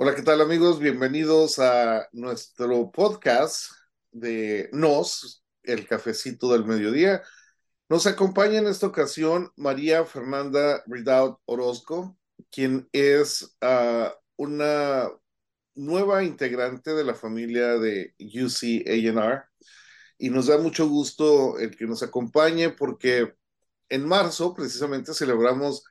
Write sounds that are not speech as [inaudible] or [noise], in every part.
Hola, ¿qué tal amigos? Bienvenidos a nuestro podcast de Nos, el cafecito del mediodía. Nos acompaña en esta ocasión María Fernanda Ridaut Orozco, quien es uh, una nueva integrante de la familia de UC y nos da mucho gusto el que nos acompañe porque en marzo precisamente celebramos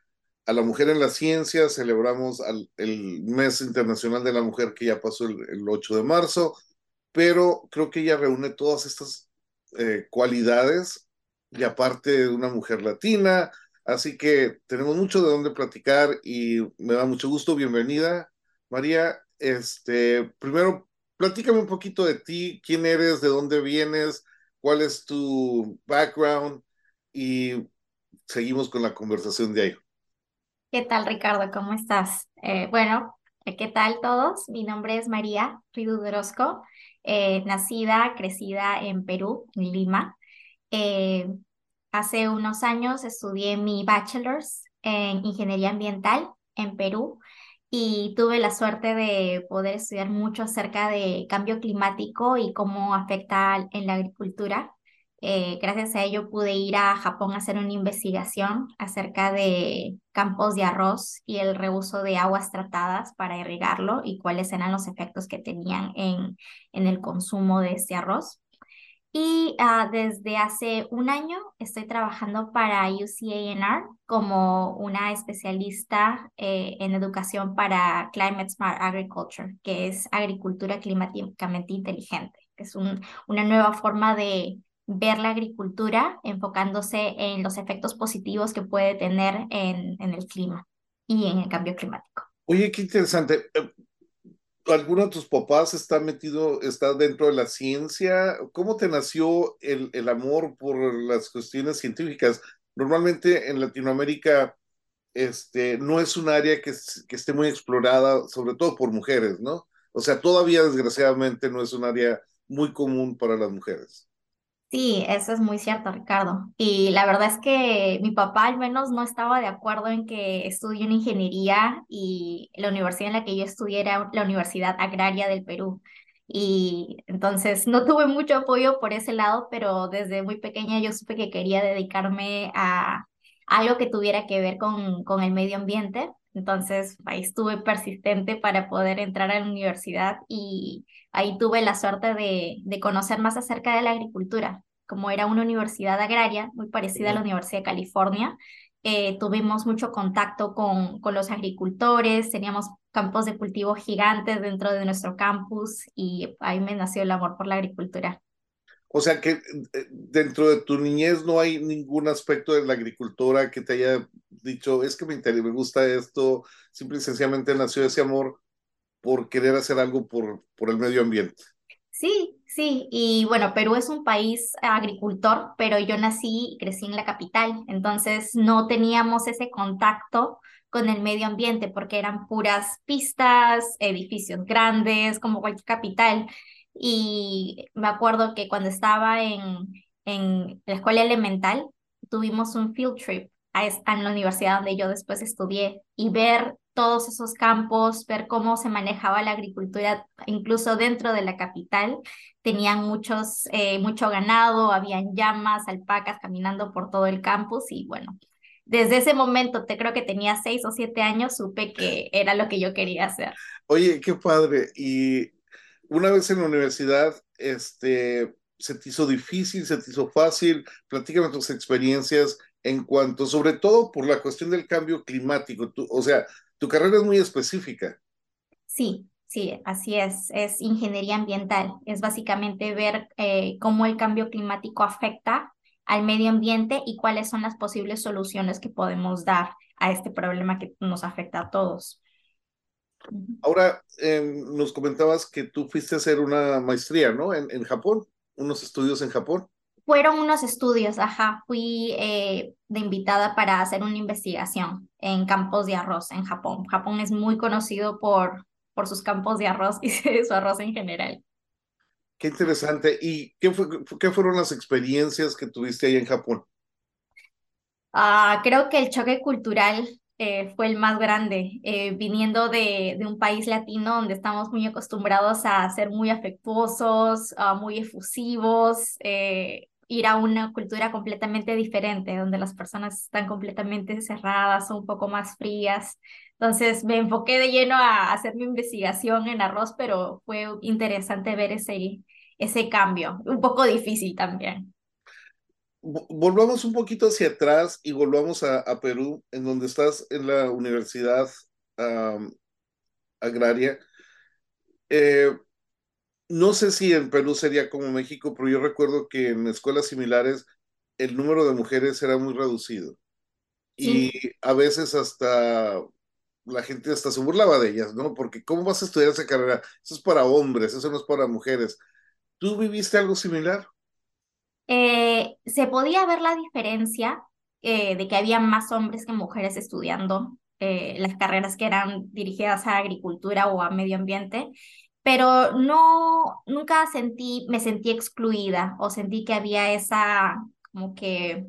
a la mujer en la ciencia, celebramos el mes internacional de la mujer que ya pasó el, 8 de marzo, pero creo que ella reúne todas estas eh, cualidades y aparte de una mujer latina, así que tenemos mucho de dónde platicar y me da mucho gusto. Bienvenida, María. Este, primero, platícame un poquito de ti, quién eres, de dónde vienes, cuál es tu background y seguimos con la conversación de ahí. ¿Qué tal, Ricardo? ¿Cómo estás? Eh, bueno, eh, ¿qué tal todos? Mi nombre es María Ridu eh, nacida, crecida en Perú, en Lima. hace unos años estudié mi bachelor's en ingeniería ambiental en Perú y tuve la suerte de poder estudiar mucho acerca de cambio climático y cómo afecta en la agricultura. Eh, gracias a ello pude ir a Japón a hacer una investigación acerca de campos de arroz y el reuso de aguas tratadas para irrigarlo y cuáles eran los efectos que tenían en, en el consumo de este arroz. Y ah, desde hace un año estoy trabajando para UCANR como una especialista eh, en educación para Climate Smart Agriculture, que es agricultura climáticamente inteligente. Es un, una nueva forma de ver la agricultura enfocándose en los efectos positivos que puede tener en, el clima y en el cambio climático. Oye, qué interesante. Eh, ¿Alguno de tus papás está metido, está dentro de la ciencia? ¿Cómo te nació el, el amor por las cuestiones científicas? Normalmente en Latinoamérica este, no es un área que, que esté muy explorada, sobre todo por mujeres, ¿no? O sea, todavía desgraciadamente no es un área muy común para las mujeres. Sí, eso es muy cierto, Ricardo. Y la verdad es que mi papá al menos no estaba de acuerdo en que estudie una ingeniería y la universidad en la que yo estudié era la Universidad Agraria del Perú. Y entonces no tuve mucho apoyo por ese lado, pero desde muy pequeña yo supe que quería dedicarme a algo que tuviera que ver con, con el medio ambiente. Entonces ahí estuve persistente para poder entrar a la universidad y ahí tuve la suerte de, de conocer más acerca de la agricultura. Como era una universidad agraria muy parecida a la Universidad de California, eh, tuvimos mucho contacto con, con los agricultores, teníamos campos de cultivo gigantes dentro de nuestro campus y ahí me nació el amor por la agricultura. O sea que eh, dentro de tu niñez no hay ningún aspecto de la agricultura que te haya dicho, es que me interesa, me gusta esto, simple y sencillamente nació ese amor por querer hacer algo por, el medio ambiente. Sí, sí, y bueno, Perú es un país agricultor, pero yo nací y crecí en la capital, entonces no teníamos ese contacto con el medio ambiente porque eran puras pistas, edificios grandes, como cualquier capital. Y me acuerdo que cuando estaba en la escuela elemental, tuvimos un field trip a, a la universidad donde yo después estudié y ver todos esos campos, ver cómo se manejaba la agricultura, incluso dentro de la capital. Tenían muchos, eh, mucho ganado, habían llamas, alpacas caminando por todo el campus y bueno, desde ese momento, te creo que tenía seis o siete años, supe que era lo que yo quería hacer. Oye, qué padre. Y una vez en la universidad, este, ¿se te hizo difícil, se te hizo fácil? Platícame tus experiencias en cuanto, sobre todo por la cuestión del cambio climático. o sea, tu carrera es muy específica. Sí, sí, así es. Es ingeniería ambiental. Es básicamente ver eh, cómo el cambio climático afecta al medio ambiente y cuáles son las posibles soluciones que podemos dar a este problema que nos afecta a todos. Ahora, em, nos comentabas que tú fuiste a hacer una maestría, ¿no? En, en Japón, unos estudios en Japón. Fueron unos estudios, ajá. Fui eh, de invitada para hacer una investigación en campos de arroz en Japón. Japón es muy conocido por, por sus campos de arroz [laughs] y su arroz en general. Qué interesante. ¿Y qué, fue, qué fueron las experiencias que tuviste ahí en Japón? Ah, creo que el choque cultural eh, fue el más grande, eh, viniendo de, de, un país latino donde estamos muy acostumbrados a ser muy afectuosos, muy efusivos, eh, ir a una cultura completamente diferente, donde las personas están completamente cerradas o un poco más frías. Entonces me enfoqué de lleno a hacer mi investigación en arroz, pero fue interesante ver ese, ese cambio, un poco difícil también volvamos un poquito hacia atrás y volvamos a, Perú, en donde estás en la universidad agraria. Eh, no sé si en Perú sería como México, pero yo recuerdo que en escuelas similares el número de mujeres era muy reducido. Y a veces hasta la gente hasta se burlaba de ellas, ¿no? Porque ¿cómo vas a estudiar esa carrera? Eso es para hombres, eso no es para mujeres. ¿Tú viviste algo similar? Eh, se podía ver la diferencia eh, de que había más hombres que mujeres estudiando eh, las carreras que eran dirigidas a agricultura o a medio ambiente, pero no, nunca sentí, me sentí excluida o sentí que había esa, como que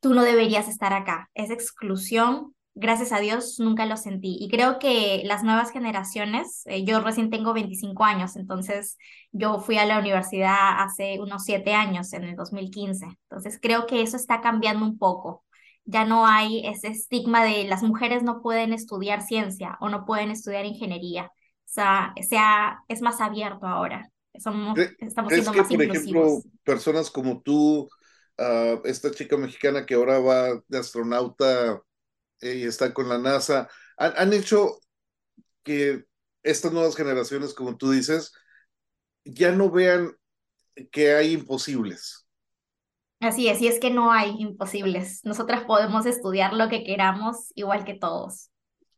tú no deberías estar acá, esa exclusión gracias a Dios nunca lo sentí. Y creo que las nuevas generaciones, eh, yo recién tengo 25 años, entonces yo fui a la universidad hace unos 7 años, en el 2015. Entonces creo que eso está cambiando un poco. Ya no hay ese estigma de las mujeres no pueden estudiar ciencia o no pueden estudiar ingeniería. Sea, sea es más abierto ahora. Somos, estamos siendo más por ejemplo, personas como tú, ah, esta chica mexicana que ahora va de astronauta y está con la NASA, han, hecho que estas nuevas generaciones, como tú dices, ya no vean que hay imposibles. Así es, y es que no hay imposibles. Nosotras podemos estudiar lo que queramos igual que todos.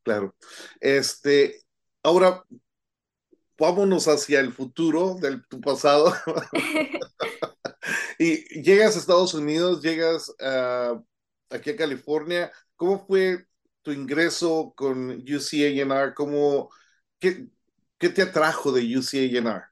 Claro. Este, ahora vámonos hacia el futuro del tu pasado. [laughs] y llegas a Estados Unidos, llegas aquí a California, ¿Cómo fue tu ingreso con UCANR? ¿Cómo, qué, qué te atrajo de UCANR?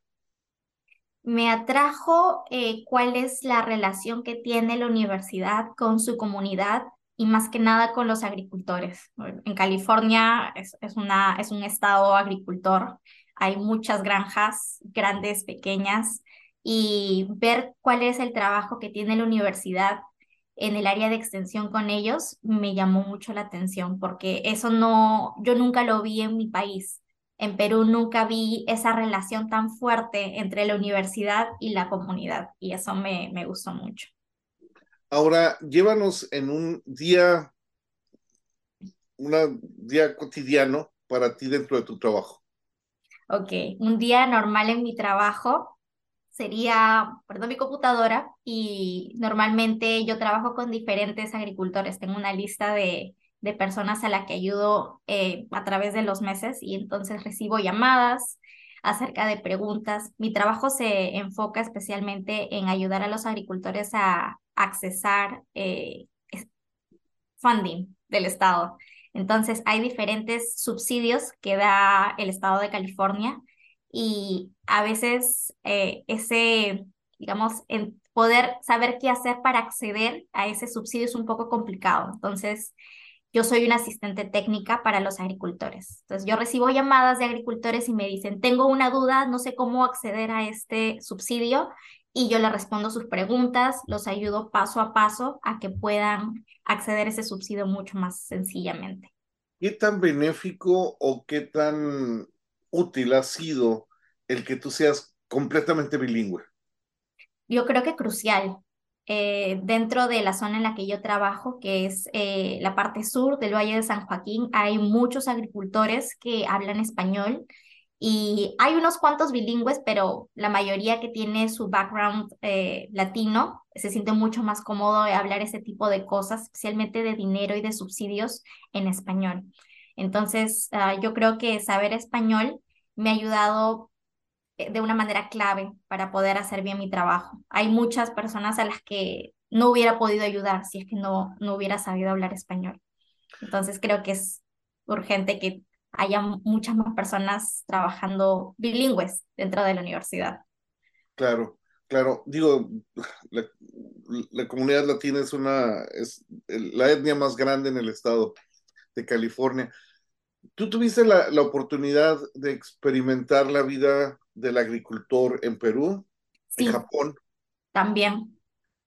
Me atrajo eh, cuál es la relación que tiene la universidad con su comunidad y más que nada con los agricultores. En California es, es, una, es un estado agricultor, hay muchas granjas, grandes, pequeñas, y ver cuál es el trabajo que tiene la universidad en el área de extensión con ellos me llamó mucho la atención porque eso no, yo nunca lo vi en mi país. En Perú nunca vi esa relación tan fuerte entre la universidad y la comunidad y eso me, me gustó mucho. Ahora, llévanos en un día, un día cotidiano para ti dentro de tu trabajo. Ok, un día normal en mi trabajo sería, perdón, mi computadora y normalmente yo trabajo con diferentes agricultores. Tengo una lista de, de personas a las que ayudo eh, a través de los meses y entonces recibo llamadas acerca de preguntas. Mi trabajo se enfoca especialmente en ayudar a los agricultores a accesar eh, funding del Estado. Entonces, hay diferentes subsidios que da el Estado de California y a veces eh, ese, digamos, en poder saber qué hacer para acceder a ese subsidio es un poco complicado. Entonces, yo soy una asistente técnica para los agricultores. Entonces, yo recibo llamadas de agricultores y me dicen, tengo una duda, no sé cómo acceder a este subsidio y yo le respondo sus preguntas, los ayudo paso a paso a que puedan acceder a ese subsidio mucho más sencillamente. ¿Qué tan benéfico o qué tan útil ha sido el que tú seas completamente bilingüe? Yo creo que crucial. Eh, dentro de la zona en la que yo trabajo, que es eh, la parte sur del Valle de San Joaquín, hay muchos agricultores que hablan español y hay unos cuantos bilingües, pero la mayoría que tiene su background eh, latino se siente mucho más cómodo de hablar ese tipo de cosas, especialmente de dinero y de subsidios en español. Entonces, ah, yo creo que saber español me ha ayudado eh, de una manera clave para poder hacer bien mi trabajo. Hay muchas personas a las que no hubiera podido ayudar si es que no, no hubiera sabido hablar español. Entonces creo que es urgente que haya muchas más personas trabajando bilingües dentro de la universidad. Claro, claro. Digo, la, la comunidad latina es una, es la etnia más grande en el estado de California. ¿Tú tuviste la, la, oportunidad de experimentar la vida del agricultor en Perú, sí, en Japón? También.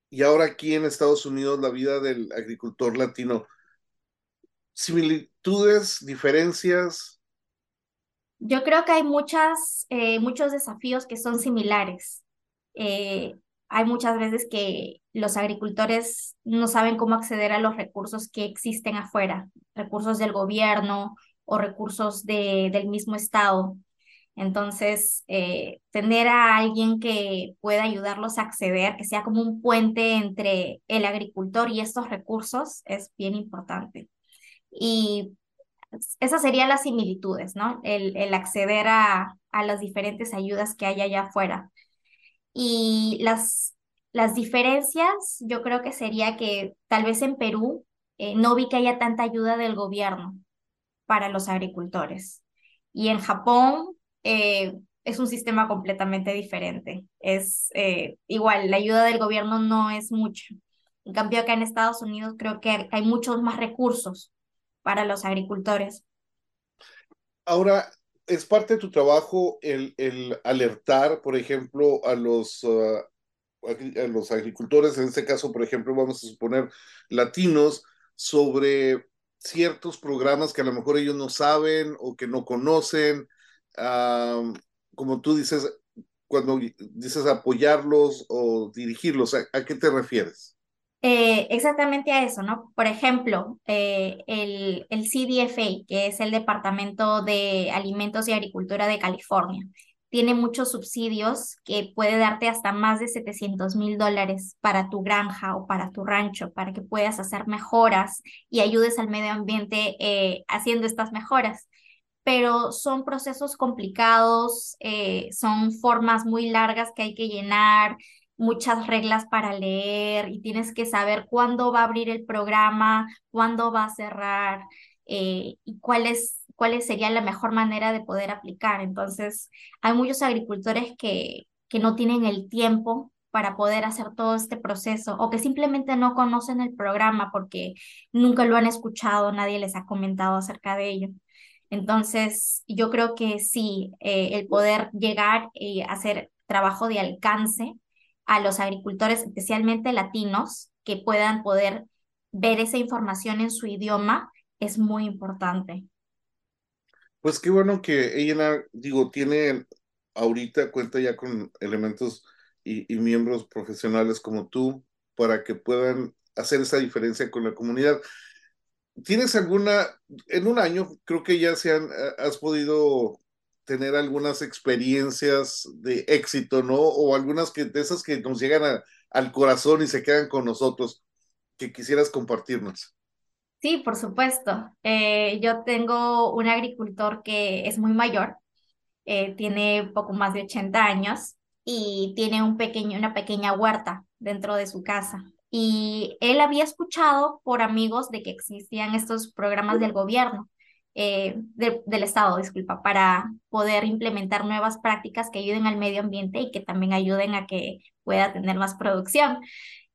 Y ahora aquí en Estados Unidos, la vida del agricultor latino. ¿Similitudes, diferencias? Yo creo que hay muchas, eh, muchos desafíos que son similares. Eh, hay muchas veces que los agricultores no saben cómo acceder a los recursos que existen afuera, recursos del gobierno o recursos de, del mismo Estado. Entonces, eh, tener a alguien que pueda ayudarlos a acceder, que sea como un puente entre el agricultor y estos recursos, es bien importante. Y esas serían las similitudes, ¿no? El, acceder a, las diferentes ayudas que hay allá afuera. Y las, las diferencias, yo creo que sería que tal vez en Perú eh, no vi que haya tanta ayuda del gobierno para los agricultores. Y en Japón eh, es un sistema completamente diferente. Es eh, igual, la ayuda del gobierno no es mucho. En cambio, acá en Estados Unidos creo que hay muchos más recursos para los agricultores. Ahora, es parte de tu trabajo el, el alertar, por ejemplo, a los, uh, a los agricultores, en este caso, por ejemplo, vamos a suponer latinos, sobre ciertos programas que a lo mejor ellos no saben o que no conocen. Uh, como tú dices, cuando dices apoyarlos o dirigirlos, ¿a, a qué te refieres? Eh, exactamente a eso, ¿no? Por ejemplo, eh, el, el CDFA, que es el Departamento de Alimentos y Agricultura de California, tiene muchos subsidios que puede darte hasta más de 700 mil dólares para tu granja o para tu rancho, para que puedas hacer mejoras y ayudes al medio ambiente eh, haciendo estas mejoras. Pero son procesos complicados, son formas muy largas que hay que llenar, muchas reglas para leer y tienes que saber cuándo va a abrir el programa, cuándo va a cerrar eh, y cuál es, sería la mejor manera de poder aplicar. Entonces, hay muchos agricultores que, que no tienen el tiempo para poder hacer todo este proceso o que simplemente no conocen el programa porque nunca lo han escuchado, nadie les ha comentado acerca de ello. Entonces, yo creo que sí, eh, el poder llegar y hacer trabajo de alcance a los agricultores, especialmente latinos, que puedan poder ver esa información en su idioma, es muy importante. Pues qué bueno que ella, digo, tiene ahorita cuenta ya con elementos y, y, miembros profesionales como tú para que puedan hacer esa diferencia con la comunidad. ¿Tienes alguna, en un año, creo que ya se han, has podido tener algunas experiencias de éxito, ¿no? O algunas que, de esas que nos llegan al corazón y se quedan con nosotros, que quisieras compartirnos. Sí, por supuesto. Eh, yo tengo un agricultor que es muy mayor, eh, tiene poco más de 80 años y tiene un pequeño, una pequeña huerta dentro de su casa. Y él había escuchado por amigos de que existían estos programas del gobierno eh, del Estado, disculpa, para poder implementar nuevas prácticas que ayuden al medio ambiente y que también ayuden a que pueda tener más producción.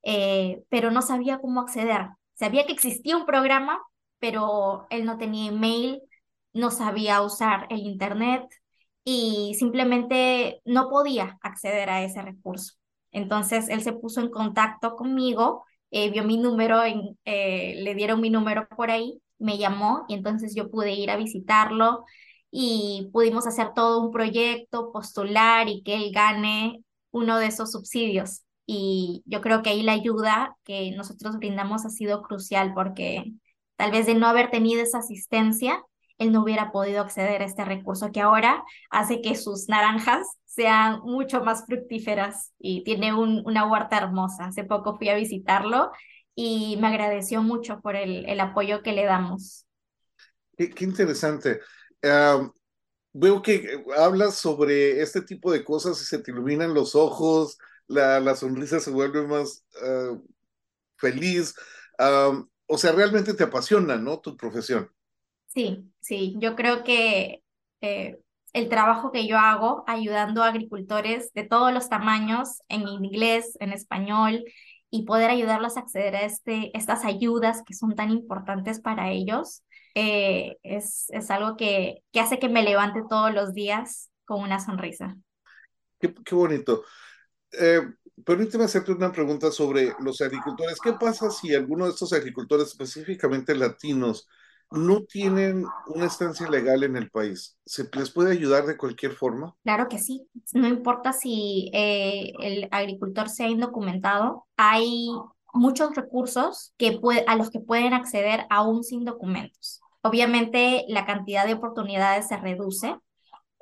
Eh, pero no sabía cómo acceder. Sabía que existía un programa, pero él no tenía email, no sabía usar el Internet y simplemente no podía acceder a ese recurso. Entonces él se puso en contacto conmigo, eh, vio mi número, en, le dieron mi número por ahí me llamó y entonces yo pude ir a visitarlo y pudimos hacer todo un proyecto, postular y que él gane uno de esos subsidios. Y yo creo que ahí la ayuda que nosotros brindamos ha sido crucial porque tal vez de no haber tenido esa asistencia, él no hubiera podido acceder a este recurso que ahora hace que sus naranjas sean mucho más fructíferas y tiene un, una huerta hermosa. Hace poco fui a visitarlo y me agradeció mucho por el, el apoyo que le damos. Qué, qué interesante. Veo que hablas sobre este tipo de cosas y se te iluminan los ojos, la, la sonrisa se vuelve más uh, feliz. O sea, realmente te apasiona, ¿no? Tu profesión. Sí, sí, yo creo que eh, el trabajo que yo hago ayudando a agricultores de todos los tamaños en inglés, en español y poder ayudarlos a acceder a este, estas ayudas que son tan importantes para ellos, eh, es, es algo que, que hace que me levante todos los días con una sonrisa. Qué, qué bonito. Eh, permíteme hacerte una pregunta sobre los agricultores. ¿Qué pasa si alguno de estos agricultores, específicamente latinos, no tienen una estancia legal en el país? ¿Se les puede ayudar de cualquier forma? Claro que sí. No importa si eh, el agricultor sea indocumentado, hay muchos recursos que a los que pueden acceder aún sin documentos. Obviamente la cantidad de oportunidades se reduce,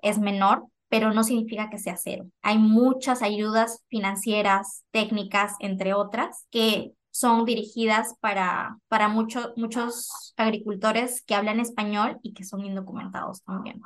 es menor, pero no significa que sea cero. Hay muchas ayudas financieras, técnicas, entre otras, que son dirigidas para, para muchos muchos agricultores que hablan español y que son indocumentados también.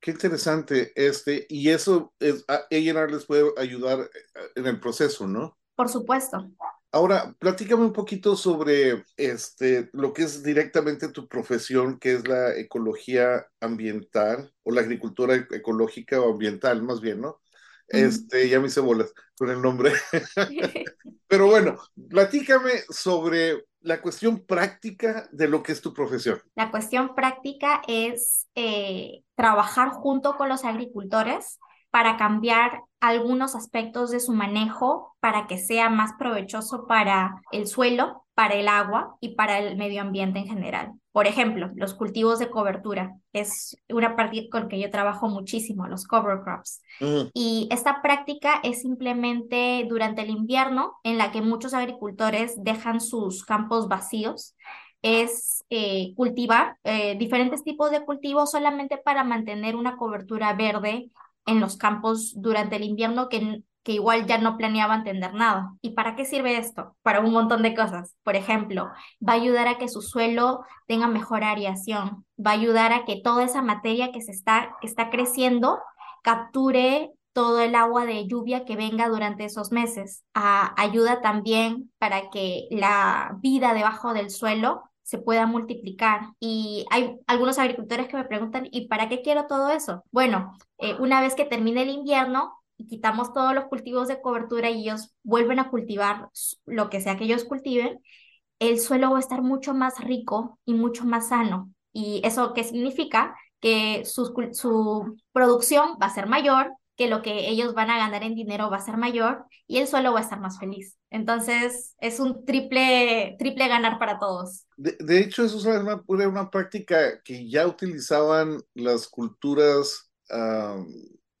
Qué interesante este, y eso es, a ella les puede ayudar eh, en el proceso, ¿no? Por supuesto. Ahora, platícame un poquito sobre este, lo que es directamente tu profesión, que es la ecología ambiental o la agricultura ecológica o ambiental, más bien, ¿no? Este, ya me hice bolas con el nombre. [laughs] [laughs] Pero bueno, platícame sobre la cuestión práctica de lo que es tu profesión. La cuestión práctica es eh, trabajar junto con los agricultores para cambiar algunos aspectos de su manejo para que sea más provechoso para el suelo, para el agua y para el medio ambiente en general. Por ejemplo, los cultivos de cobertura es una práctica con que yo trabajo muchísimo, los cover crops. Mm. Y esta práctica es simplemente durante el invierno en la que muchos agricultores dejan sus campos vacíos es eh, cultivar eh, diferentes tipos de cultivos solamente para mantener una cobertura verde en los campos durante el invierno que, que igual ya no planeaban tener nada. ¿Y para qué sirve esto? Para un montón de cosas. Por ejemplo, va a ayudar a que su suelo tenga mejor aireación, va a ayudar a que toda esa materia que se está, está creciendo capture todo el agua de lluvia que venga durante esos meses. Ah, ayuda también para que la vida debajo del suelo se pueda multiplicar. Y hay algunos agricultores que me preguntan, ¿y para qué quiero todo eso? Bueno, eh, una vez que termine el invierno y quitamos todos los cultivos de cobertura y ellos vuelven a cultivar lo que sea que ellos cultiven, el suelo va a estar mucho más rico y mucho más sano. ¿Y eso qué significa? Que su, su producción va a ser mayor, que lo que ellos van a ganar en dinero va a ser mayor y el suelo va a estar más feliz. Entonces es un triple, triple ganar para todos. De, hecho, eso es una, una, práctica que ya utilizaban las culturas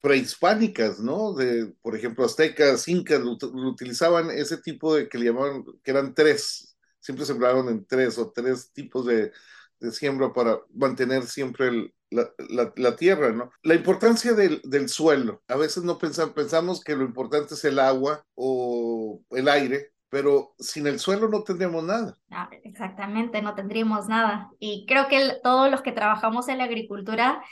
prehispánicas, ¿no? De, por ejemplo, aztecas, incas, utilizaban ese tipo de que le llamaban, que eran tres, siempre sembraban en tres o tres tipos de, de siembra para mantener siempre el, la, tierra, ¿no? La importancia del, del suelo. A veces no pensamos, pensamos que lo importante es el agua o el aire, pero sin el suelo no tendríamos nada. Ah, exactamente, no tendríamos nada. Y creo que todos los que trabajamos en la agricultura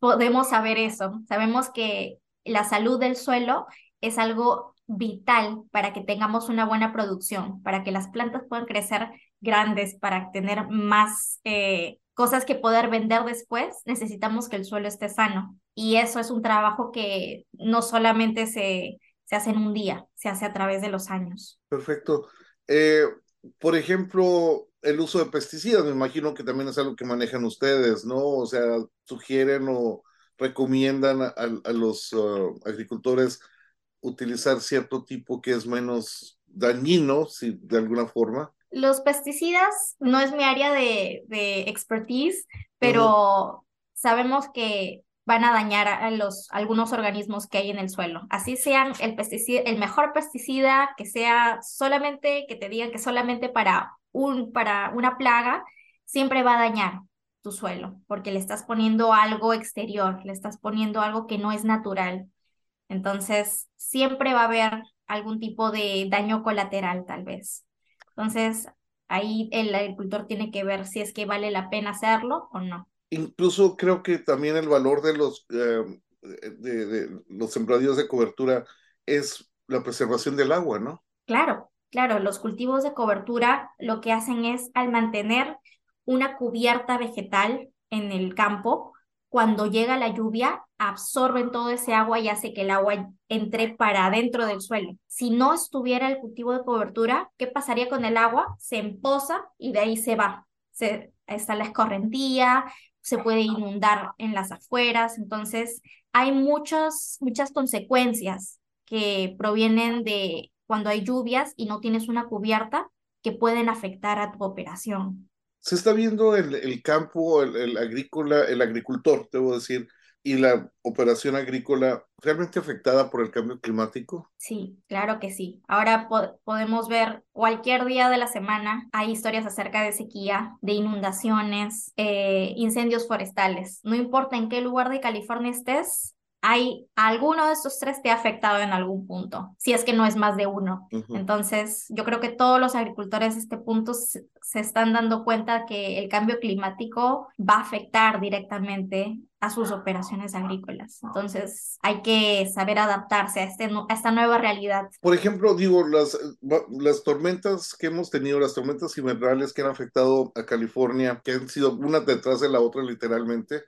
podemos saber eso. Sabemos que la salud del suelo es algo vital para que tengamos una buena producción, para que las plantas puedan crecer grandes, para tener más eh, cosas que poder vender después, necesitamos que el suelo esté sano. Y eso es un trabajo que no solamente se, se hace en un día, se hace a través de los años. Perfecto. Eh, por ejemplo, el uso de pesticidas, me imagino que también es algo que manejan ustedes, ¿no? O sea, sugieren o recomiendan a, los uh, agricultores utilizar cierto tipo que es menos dañino, si de alguna forma. Los pesticidas no es mi área de, de expertise, pero sabemos que van a dañar a los algunos organismos que hay en el suelo. Así sean el pesticida, el mejor pesticida que sea solamente que te digan que solamente para un para una plaga, siempre va a dañar tu suelo, porque le estás poniendo algo exterior, le estás poniendo algo que no es natural. Entonces, siempre va a haber algún tipo de daño colateral tal vez. Entonces, ahí el agricultor tiene que ver si es que vale la pena hacerlo o no. Incluso creo que también el valor de los, eh, de, los sembradíos de cobertura es la preservación del agua, ¿no? Claro, claro, los cultivos de cobertura lo que hacen es al mantener una cubierta vegetal en el campo, cuando llega la lluvia, absorben todo ese agua y hace que el agua entre para adentro del suelo. Si no estuviera el cultivo de cobertura, ¿qué pasaría con el agua? Se empoza y de ahí se va. Se, está la escorrentía, se puede inundar en las afueras, entonces hay muchas, muchas consecuencias que provienen de cuando hay lluvias y no tienes una cubierta que pueden afectar a tu operación. Se está viendo el, el campo, el, el agrícola, el agricultor, debo decir, y la operación agrícola realmente afectada por el cambio climático? Sí, claro que sí. Ahora podemos ver cualquier día de la semana, hay historias acerca de sequía, de inundaciones, eh, incendios forestales. No importa en qué lugar de California estés, hay alguno de estos tres te ha afectado en algún punto, si es que no es más de uno. Entonces, yo creo que todos los agricultores a este punto se, están dando cuenta que el cambio climático va a afectar directamente a sus operaciones agrícolas. Entonces, hay que saber adaptarse a, este, a esta nueva realidad. Por ejemplo, digo, las, las tormentas que hemos tenido, las tormentas invernales que han afectado a California, que han sido una detrás de la otra literalmente,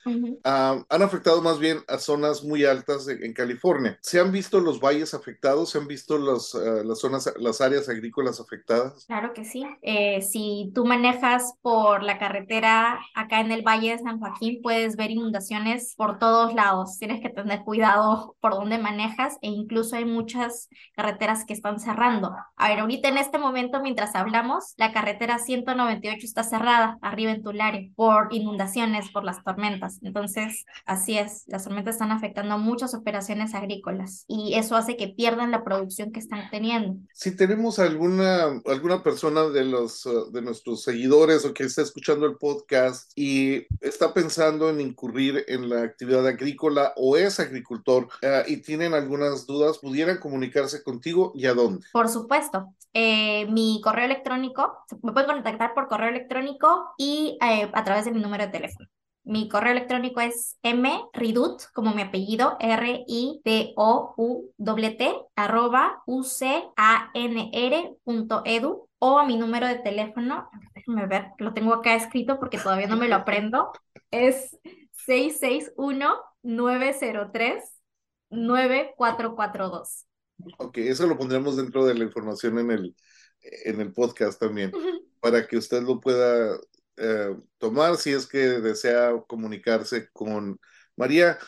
ah, han afectado más bien a zonas muy altas en California. ¿Se han visto los valles afectados? ¿Se han visto los, ah, las zonas, las áreas agrícolas afectadas? Claro que sí. Eh, si tú manejas por la carretera acá en el Valle de San Joaquín, puedes ver inundaciones por todos lados. Tienes que tener cuidado por dónde manejas e incluso hay muchas carreteras que están cerrando. A ver, ahorita en este momento, mientras hablamos, la carretera 198 está cerrada arriba en Tulare por inundaciones, por las tormentas. Entonces, así es, las tormentas están afectando muchas operaciones agrícolas y eso hace que pierdan la producción que están teniendo. Si tenemos alguna, alguna persona de, los, de nuestros seguidores o que está escuchando el podcast y está pensando en incurrir en la actividad agrícola o es agricultor eh, y tienen algunas dudas, pudieran comunicarse contigo y a dónde. Por supuesto. Eh, mi correo electrónico, me pueden contactar por correo electrónico y eh, a través de mi número de teléfono. Mi correo electrónico es mridut, como mi apellido, R-I-D-O-U-T, arroba ucanr.edu o a mi número de teléfono, déjenme ver, lo tengo acá escrito porque todavía no me lo aprendo, es 661-903-9442. Ok, eso lo pondremos dentro de la información en el, en el podcast también, para que usted lo pueda eh, tomar si es que desea comunicarse con María.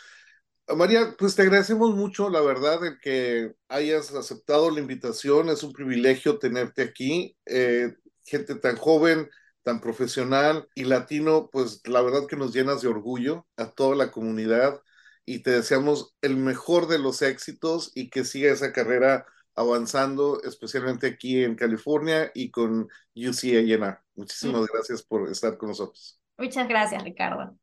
María, pues te agradecemos mucho, la verdad, el que hayas aceptado la invitación. Es un privilegio tenerte aquí. Eh, gente tan joven, tan profesional y latino, pues la verdad que nos llenas de orgullo a toda la comunidad y te deseamos el mejor de los éxitos y que siga esa carrera avanzando, especialmente aquí en California y con UCA Muchísimas gracias por estar con nosotros. Muchas gracias, Ricardo.